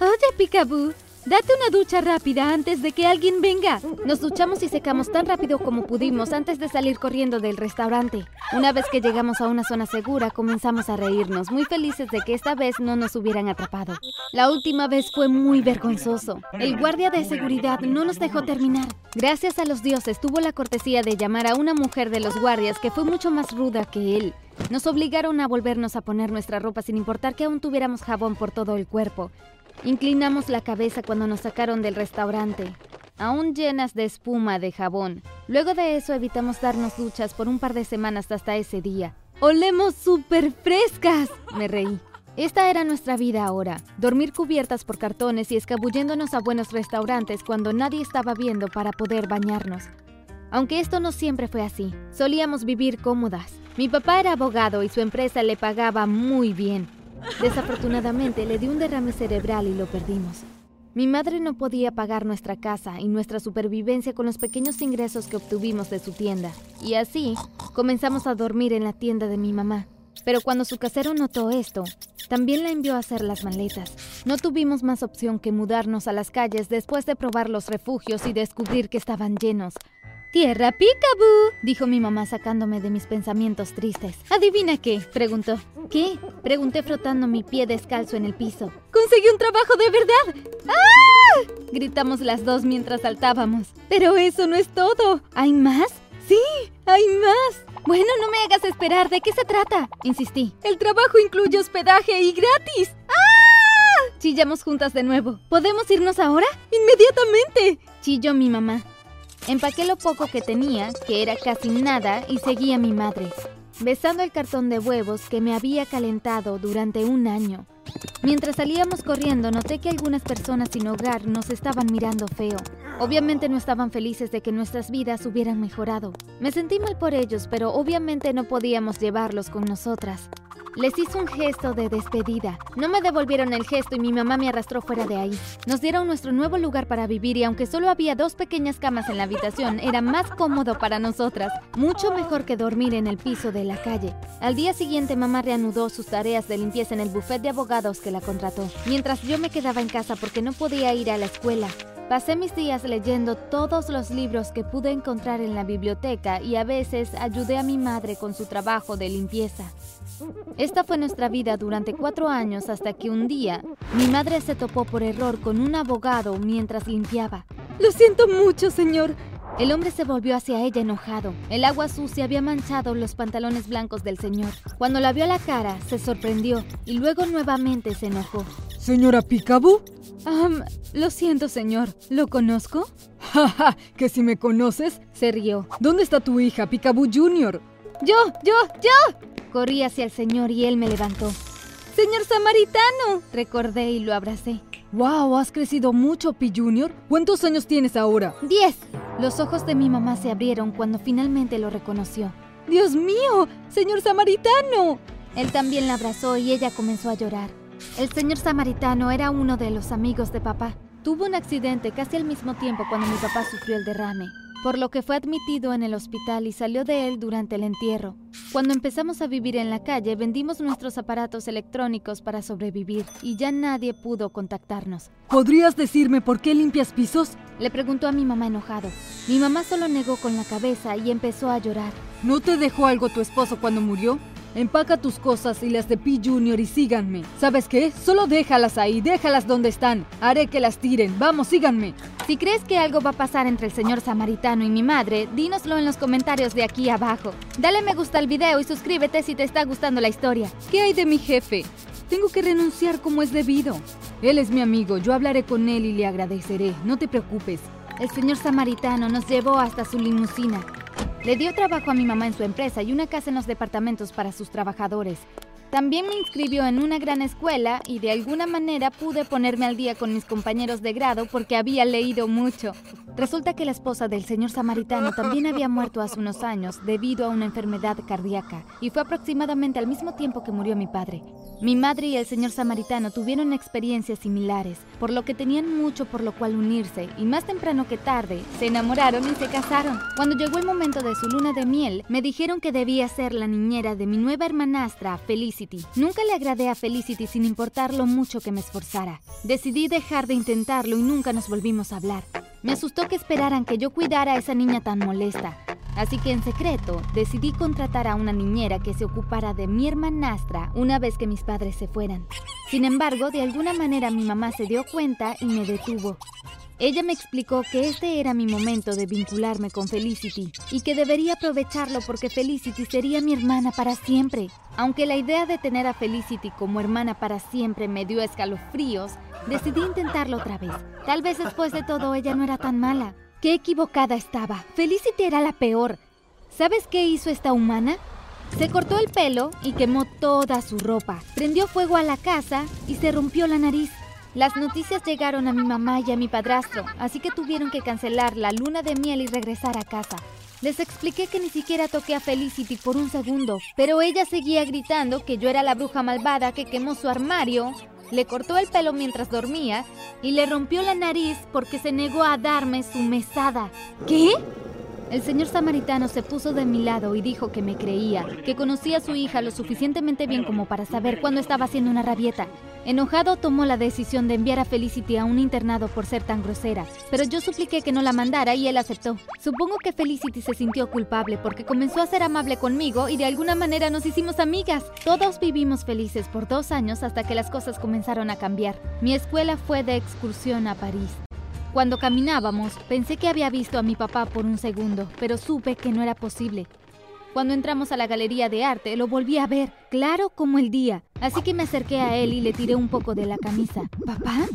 Oye, Picaboo, date una ducha rápida antes de que alguien venga. Nos duchamos y secamos tan rápido como pudimos antes de salir corriendo del restaurante. Una vez que llegamos a una zona segura, comenzamos a reírnos, muy felices de que esta vez no nos hubieran atrapado. La última vez fue muy vergonzoso. El guardia de seguridad no nos dejó terminar. Gracias a los dioses tuvo la cortesía de llamar a una mujer de los guardias que fue mucho más ruda que él. Nos obligaron a volvernos a poner nuestra ropa sin importar que aún tuviéramos jabón por todo el cuerpo. Inclinamos la cabeza cuando nos sacaron del restaurante, aún llenas de espuma de jabón. Luego de eso evitamos darnos duchas por un par de semanas hasta ese día. ¡Olemos súper frescas! Me reí. Esta era nuestra vida ahora, dormir cubiertas por cartones y escabulléndonos a buenos restaurantes cuando nadie estaba viendo para poder bañarnos. Aunque esto no siempre fue así, solíamos vivir cómodas. Mi papá era abogado y su empresa le pagaba muy bien. Desafortunadamente le dio un derrame cerebral y lo perdimos. Mi madre no podía pagar nuestra casa y nuestra supervivencia con los pequeños ingresos que obtuvimos de su tienda. Y así comenzamos a dormir en la tienda de mi mamá. Pero cuando su casero notó esto, también la envió a hacer las maletas. No tuvimos más opción que mudarnos a las calles después de probar los refugios y descubrir que estaban llenos. Tierra Picaboo, dijo mi mamá sacándome de mis pensamientos tristes. ¿Adivina qué? preguntó. ¿Qué? Pregunté frotando mi pie descalzo en el piso. ¡Conseguí un trabajo de verdad! ¡Ah! Gritamos las dos mientras saltábamos. Pero eso no es todo. ¿Hay más? Sí, hay más. Bueno, no me hagas esperar. ¿De qué se trata? Insistí. El trabajo incluye hospedaje y gratis. ¡Ah! Chillamos juntas de nuevo. ¿Podemos irnos ahora? Inmediatamente. Chilló mi mamá. Empaqué lo poco que tenía, que era casi nada, y seguí a mi madre, besando el cartón de huevos que me había calentado durante un año. Mientras salíamos corriendo, noté que algunas personas sin hogar nos estaban mirando feo. Obviamente no estaban felices de que nuestras vidas hubieran mejorado. Me sentí mal por ellos, pero obviamente no podíamos llevarlos con nosotras. Les hice un gesto de despedida. No me devolvieron el gesto y mi mamá me arrastró fuera de ahí. Nos dieron nuestro nuevo lugar para vivir y aunque solo había dos pequeñas camas en la habitación, era más cómodo para nosotras. Mucho mejor que dormir en el piso de la calle. Al día siguiente mamá reanudó sus tareas de limpieza en el buffet de abogados que la contrató, mientras yo me quedaba en casa porque no podía ir a la escuela. Pasé mis días leyendo todos los libros que pude encontrar en la biblioteca y a veces ayudé a mi madre con su trabajo de limpieza. Esta fue nuestra vida durante cuatro años hasta que un día mi madre se topó por error con un abogado mientras limpiaba. Lo siento mucho, señor. El hombre se volvió hacia ella enojado. El agua sucia había manchado los pantalones blancos del señor. Cuando la vio a la cara, se sorprendió y luego nuevamente se enojó. Señora Picaboo. Um, lo siento, señor. ¿Lo conozco? Jaja, que si me conoces, Se rió. ¿dónde está tu hija, Picaboo Jr.? ¡Yo, yo, yo! Corrí hacia el señor y él me levantó. ¡Señor Samaritano! Recordé y lo abracé. Wow, has crecido mucho, Pi Jr. ¿Cuántos años tienes ahora? ¡Diez! Los ojos de mi mamá se abrieron cuando finalmente lo reconoció. ¡Dios mío! ¡Señor Samaritano! Él también la abrazó y ella comenzó a llorar. El señor Samaritano era uno de los amigos de papá. Tuvo un accidente casi al mismo tiempo cuando mi papá sufrió el derrame, por lo que fue admitido en el hospital y salió de él durante el entierro. Cuando empezamos a vivir en la calle, vendimos nuestros aparatos electrónicos para sobrevivir y ya nadie pudo contactarnos. ¿Podrías decirme por qué limpias pisos? Le preguntó a mi mamá enojado. Mi mamá solo negó con la cabeza y empezó a llorar. ¿No te dejó algo tu esposo cuando murió? Empaca tus cosas y las de Pi Jr. y síganme. ¿Sabes qué? Solo déjalas ahí, déjalas donde están. Haré que las tiren. Vamos, síganme. Si crees que algo va a pasar entre el señor samaritano y mi madre, dínoslo en los comentarios de aquí abajo. Dale me gusta al video y suscríbete si te está gustando la historia. ¿Qué hay de mi jefe? Tengo que renunciar como es debido. Él es mi amigo, yo hablaré con él y le agradeceré. No te preocupes. El señor samaritano nos llevó hasta su limusina. Le dio trabajo a mi mamá en su empresa y una casa en los departamentos para sus trabajadores. También me inscribió en una gran escuela y de alguna manera pude ponerme al día con mis compañeros de grado porque había leído mucho. Resulta que la esposa del señor samaritano también había muerto hace unos años debido a una enfermedad cardíaca y fue aproximadamente al mismo tiempo que murió mi padre. Mi madre y el señor samaritano tuvieron experiencias similares, por lo que tenían mucho por lo cual unirse, y más temprano que tarde, se enamoraron y se casaron. Cuando llegó el momento de su luna de miel, me dijeron que debía ser la niñera de mi nueva hermanastra, Felicity. Nunca le agradé a Felicity sin importar lo mucho que me esforzara. Decidí dejar de intentarlo y nunca nos volvimos a hablar. Me asustó que esperaran que yo cuidara a esa niña tan molesta. Así que en secreto decidí contratar a una niñera que se ocupara de mi hermanastra una vez que mis padres se fueran. Sin embargo, de alguna manera mi mamá se dio cuenta y me detuvo. Ella me explicó que este era mi momento de vincularme con Felicity y que debería aprovecharlo porque Felicity sería mi hermana para siempre. Aunque la idea de tener a Felicity como hermana para siempre me dio escalofríos, decidí intentarlo otra vez. Tal vez después de todo ella no era tan mala. Qué equivocada estaba. Felicity era la peor. ¿Sabes qué hizo esta humana? Se cortó el pelo y quemó toda su ropa. Prendió fuego a la casa y se rompió la nariz. Las noticias llegaron a mi mamá y a mi padrastro, así que tuvieron que cancelar la luna de miel y regresar a casa. Les expliqué que ni siquiera toqué a Felicity por un segundo, pero ella seguía gritando que yo era la bruja malvada que quemó su armario, le cortó el pelo mientras dormía y le rompió la nariz porque se negó a darme su mesada. ¿Qué? El señor samaritano se puso de mi lado y dijo que me creía, que conocía a su hija lo suficientemente bien como para saber cuándo estaba haciendo una rabieta. Enojado tomó la decisión de enviar a Felicity a un internado por ser tan grosera, pero yo supliqué que no la mandara y él aceptó. Supongo que Felicity se sintió culpable porque comenzó a ser amable conmigo y de alguna manera nos hicimos amigas. Todos vivimos felices por dos años hasta que las cosas comenzaron a cambiar. Mi escuela fue de excursión a París. Cuando caminábamos, pensé que había visto a mi papá por un segundo, pero supe que no era posible. Cuando entramos a la galería de arte, lo volví a ver, claro como el día, así que me acerqué a él y le tiré un poco de la camisa. ¿Papá?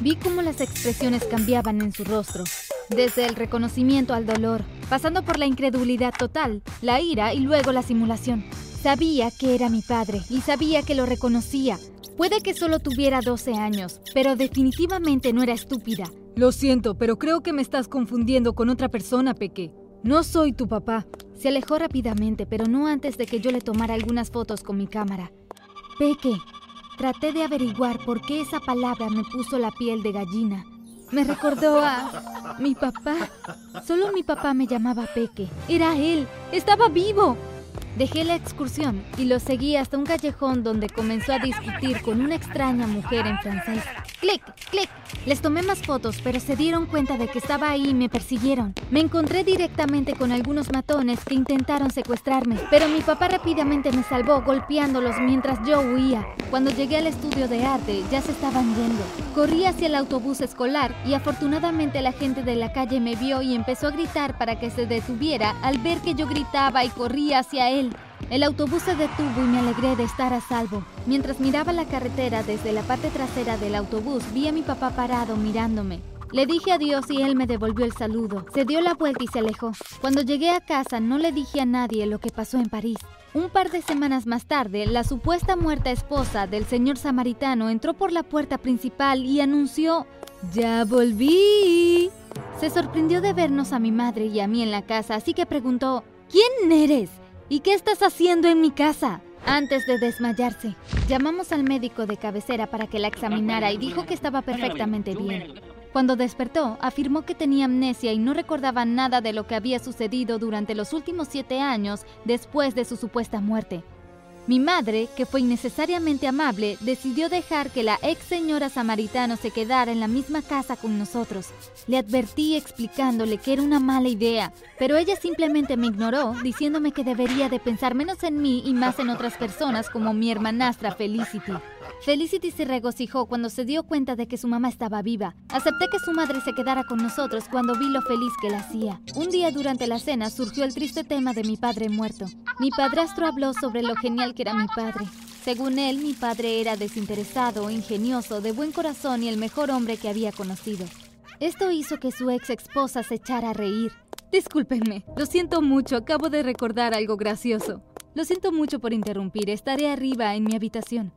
Vi cómo las expresiones cambiaban en su rostro, desde el reconocimiento al dolor, pasando por la incredulidad total, la ira y luego la simulación. Sabía que era mi padre y sabía que lo reconocía. Puede que solo tuviera 12 años, pero definitivamente no era estúpida. Lo siento, pero creo que me estás confundiendo con otra persona, Peque. No soy tu papá. Se alejó rápidamente, pero no antes de que yo le tomara algunas fotos con mi cámara. Peque, traté de averiguar por qué esa palabra me puso la piel de gallina. Me recordó a mi papá. Solo mi papá me llamaba Peque. Era él. Estaba vivo. Dejé la excursión y lo seguí hasta un callejón donde comenzó a discutir con una extraña mujer en francés. ¡Clic! ¡Clic! Les tomé más fotos, pero se dieron cuenta de que estaba ahí y me persiguieron. Me encontré directamente con algunos matones que intentaron secuestrarme, pero mi papá rápidamente me salvó golpeándolos mientras yo huía. Cuando llegué al estudio de arte, ya se estaban yendo. Corrí hacia el autobús escolar y afortunadamente la gente de la calle me vio y empezó a gritar para que se detuviera al ver que yo gritaba y corría hacia él. El autobús se detuvo y me alegré de estar a salvo. Mientras miraba la carretera desde la parte trasera del autobús, vi a mi papá parado mirándome. Le dije adiós y él me devolvió el saludo. Se dio la vuelta y se alejó. Cuando llegué a casa no le dije a nadie lo que pasó en París. Un par de semanas más tarde, la supuesta muerta esposa del señor samaritano entró por la puerta principal y anunció, ¡Ya volví! Se sorprendió de vernos a mi madre y a mí en la casa, así que preguntó, ¿quién eres? ¿Y qué estás haciendo en mi casa? Antes de desmayarse, llamamos al médico de cabecera para que la examinara y dijo que estaba perfectamente bien. Cuando despertó, afirmó que tenía amnesia y no recordaba nada de lo que había sucedido durante los últimos siete años después de su supuesta muerte. Mi madre, que fue innecesariamente amable, decidió dejar que la ex señora samaritano se quedara en la misma casa con nosotros. Le advertí explicándole que era una mala idea, pero ella simplemente me ignoró, diciéndome que debería de pensar menos en mí y más en otras personas como mi hermanastra Felicity. Felicity se regocijó cuando se dio cuenta de que su mamá estaba viva. Acepté que su madre se quedara con nosotros cuando vi lo feliz que la hacía. Un día durante la cena surgió el triste tema de mi padre muerto. Mi padrastro habló sobre lo genial que era mi padre. Según él, mi padre era desinteresado, ingenioso, de buen corazón y el mejor hombre que había conocido. Esto hizo que su ex esposa se echara a reír. Discúlpenme, lo siento mucho, acabo de recordar algo gracioso. Lo siento mucho por interrumpir, estaré arriba en mi habitación.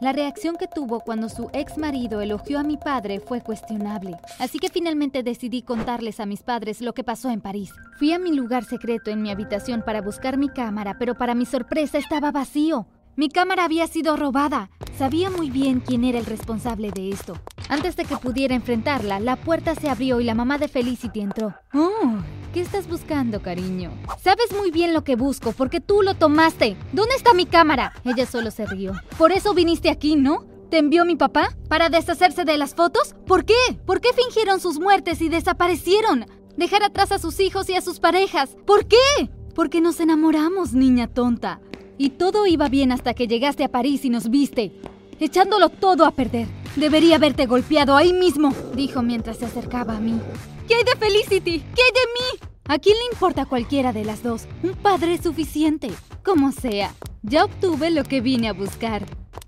La reacción que tuvo cuando su ex marido elogió a mi padre fue cuestionable, así que finalmente decidí contarles a mis padres lo que pasó en París. Fui a mi lugar secreto en mi habitación para buscar mi cámara, pero para mi sorpresa estaba vacío. Mi cámara había sido robada. Sabía muy bien quién era el responsable de esto. Antes de que pudiera enfrentarla, la puerta se abrió y la mamá de Felicity entró. ¡Oh! ¿Qué estás buscando, cariño? Sabes muy bien lo que busco, porque tú lo tomaste. ¿Dónde está mi cámara? Ella solo se rió. Por eso viniste aquí, ¿no? ¿Te envió mi papá? ¿Para deshacerse de las fotos? ¿Por qué? ¿Por qué fingieron sus muertes y desaparecieron? Dejar atrás a sus hijos y a sus parejas. ¿Por qué? Porque nos enamoramos, niña tonta. Y todo iba bien hasta que llegaste a París y nos viste, echándolo todo a perder. Debería haberte golpeado ahí mismo, dijo mientras se acercaba a mí. ¿Qué hay de Felicity? ¿Qué hay de mí? ¿A quién le importa cualquiera de las dos? Un padre es suficiente. Como sea, ya obtuve lo que vine a buscar,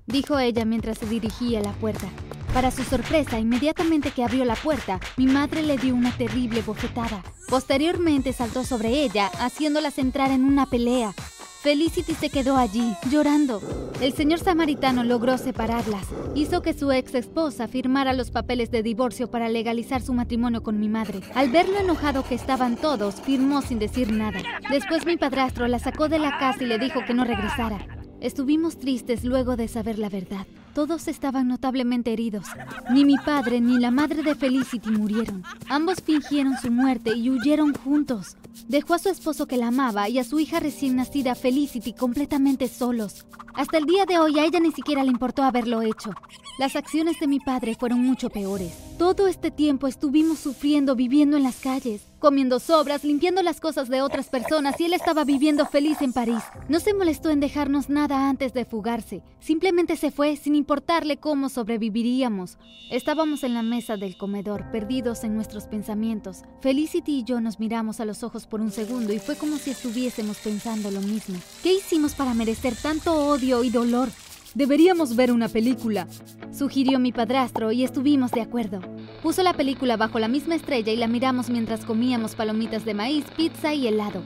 dijo ella mientras se dirigía a la puerta. Para su sorpresa, inmediatamente que abrió la puerta, mi madre le dio una terrible bofetada. Posteriormente saltó sobre ella, haciéndolas entrar en una pelea. Felicity se quedó allí, llorando. El señor samaritano logró separarlas. Hizo que su ex esposa firmara los papeles de divorcio para legalizar su matrimonio con mi madre. Al ver lo enojado que estaban todos, firmó sin decir nada. Después mi padrastro la sacó de la casa y le dijo que no regresara. Estuvimos tristes luego de saber la verdad. Todos estaban notablemente heridos. Ni mi padre ni la madre de Felicity murieron. Ambos fingieron su muerte y huyeron juntos. Dejó a su esposo que la amaba y a su hija recién nacida Felicity completamente solos. Hasta el día de hoy a ella ni siquiera le importó haberlo hecho. Las acciones de mi padre fueron mucho peores. Todo este tiempo estuvimos sufriendo viviendo en las calles, comiendo sobras, limpiando las cosas de otras personas y él estaba viviendo feliz en París. No se molestó en dejarnos nada antes de fugarse. Simplemente se fue sin importarle cómo sobreviviríamos. Estábamos en la mesa del comedor, perdidos en nuestros pensamientos. Felicity y yo nos miramos a los ojos por un segundo y fue como si estuviésemos pensando lo mismo. ¿Qué hicimos para merecer tanto odio y dolor? Deberíamos ver una película, sugirió mi padrastro y estuvimos de acuerdo. Puso la película bajo la misma estrella y la miramos mientras comíamos palomitas de maíz, pizza y helado.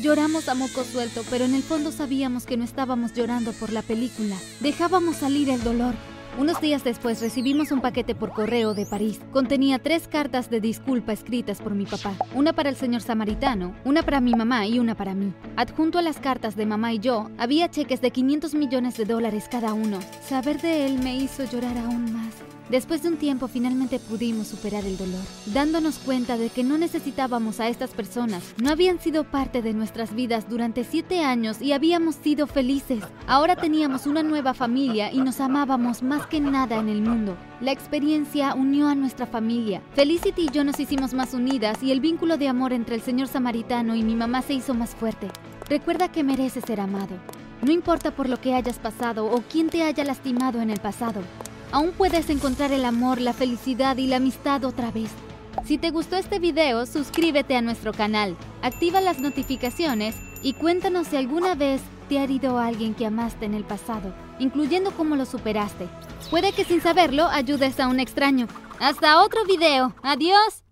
Lloramos a moco suelto, pero en el fondo sabíamos que no estábamos llorando por la película. Dejábamos salir el dolor. Unos días después recibimos un paquete por correo de París. Contenía tres cartas de disculpa escritas por mi papá. Una para el señor samaritano, una para mi mamá y una para mí. Adjunto a las cartas de mamá y yo, había cheques de 500 millones de dólares cada uno. Saber de él me hizo llorar aún más. Después de un tiempo finalmente pudimos superar el dolor, dándonos cuenta de que no necesitábamos a estas personas, no habían sido parte de nuestras vidas durante siete años y habíamos sido felices. Ahora teníamos una nueva familia y nos amábamos más que nada en el mundo. La experiencia unió a nuestra familia. Felicity y yo nos hicimos más unidas y el vínculo de amor entre el señor samaritano y mi mamá se hizo más fuerte. Recuerda que mereces ser amado. No importa por lo que hayas pasado o quién te haya lastimado en el pasado. Aún puedes encontrar el amor, la felicidad y la amistad otra vez. Si te gustó este video, suscríbete a nuestro canal, activa las notificaciones y cuéntanos si alguna vez te ha herido alguien que amaste en el pasado, incluyendo cómo lo superaste. Puede que sin saberlo ayudes a un extraño. Hasta otro video. Adiós.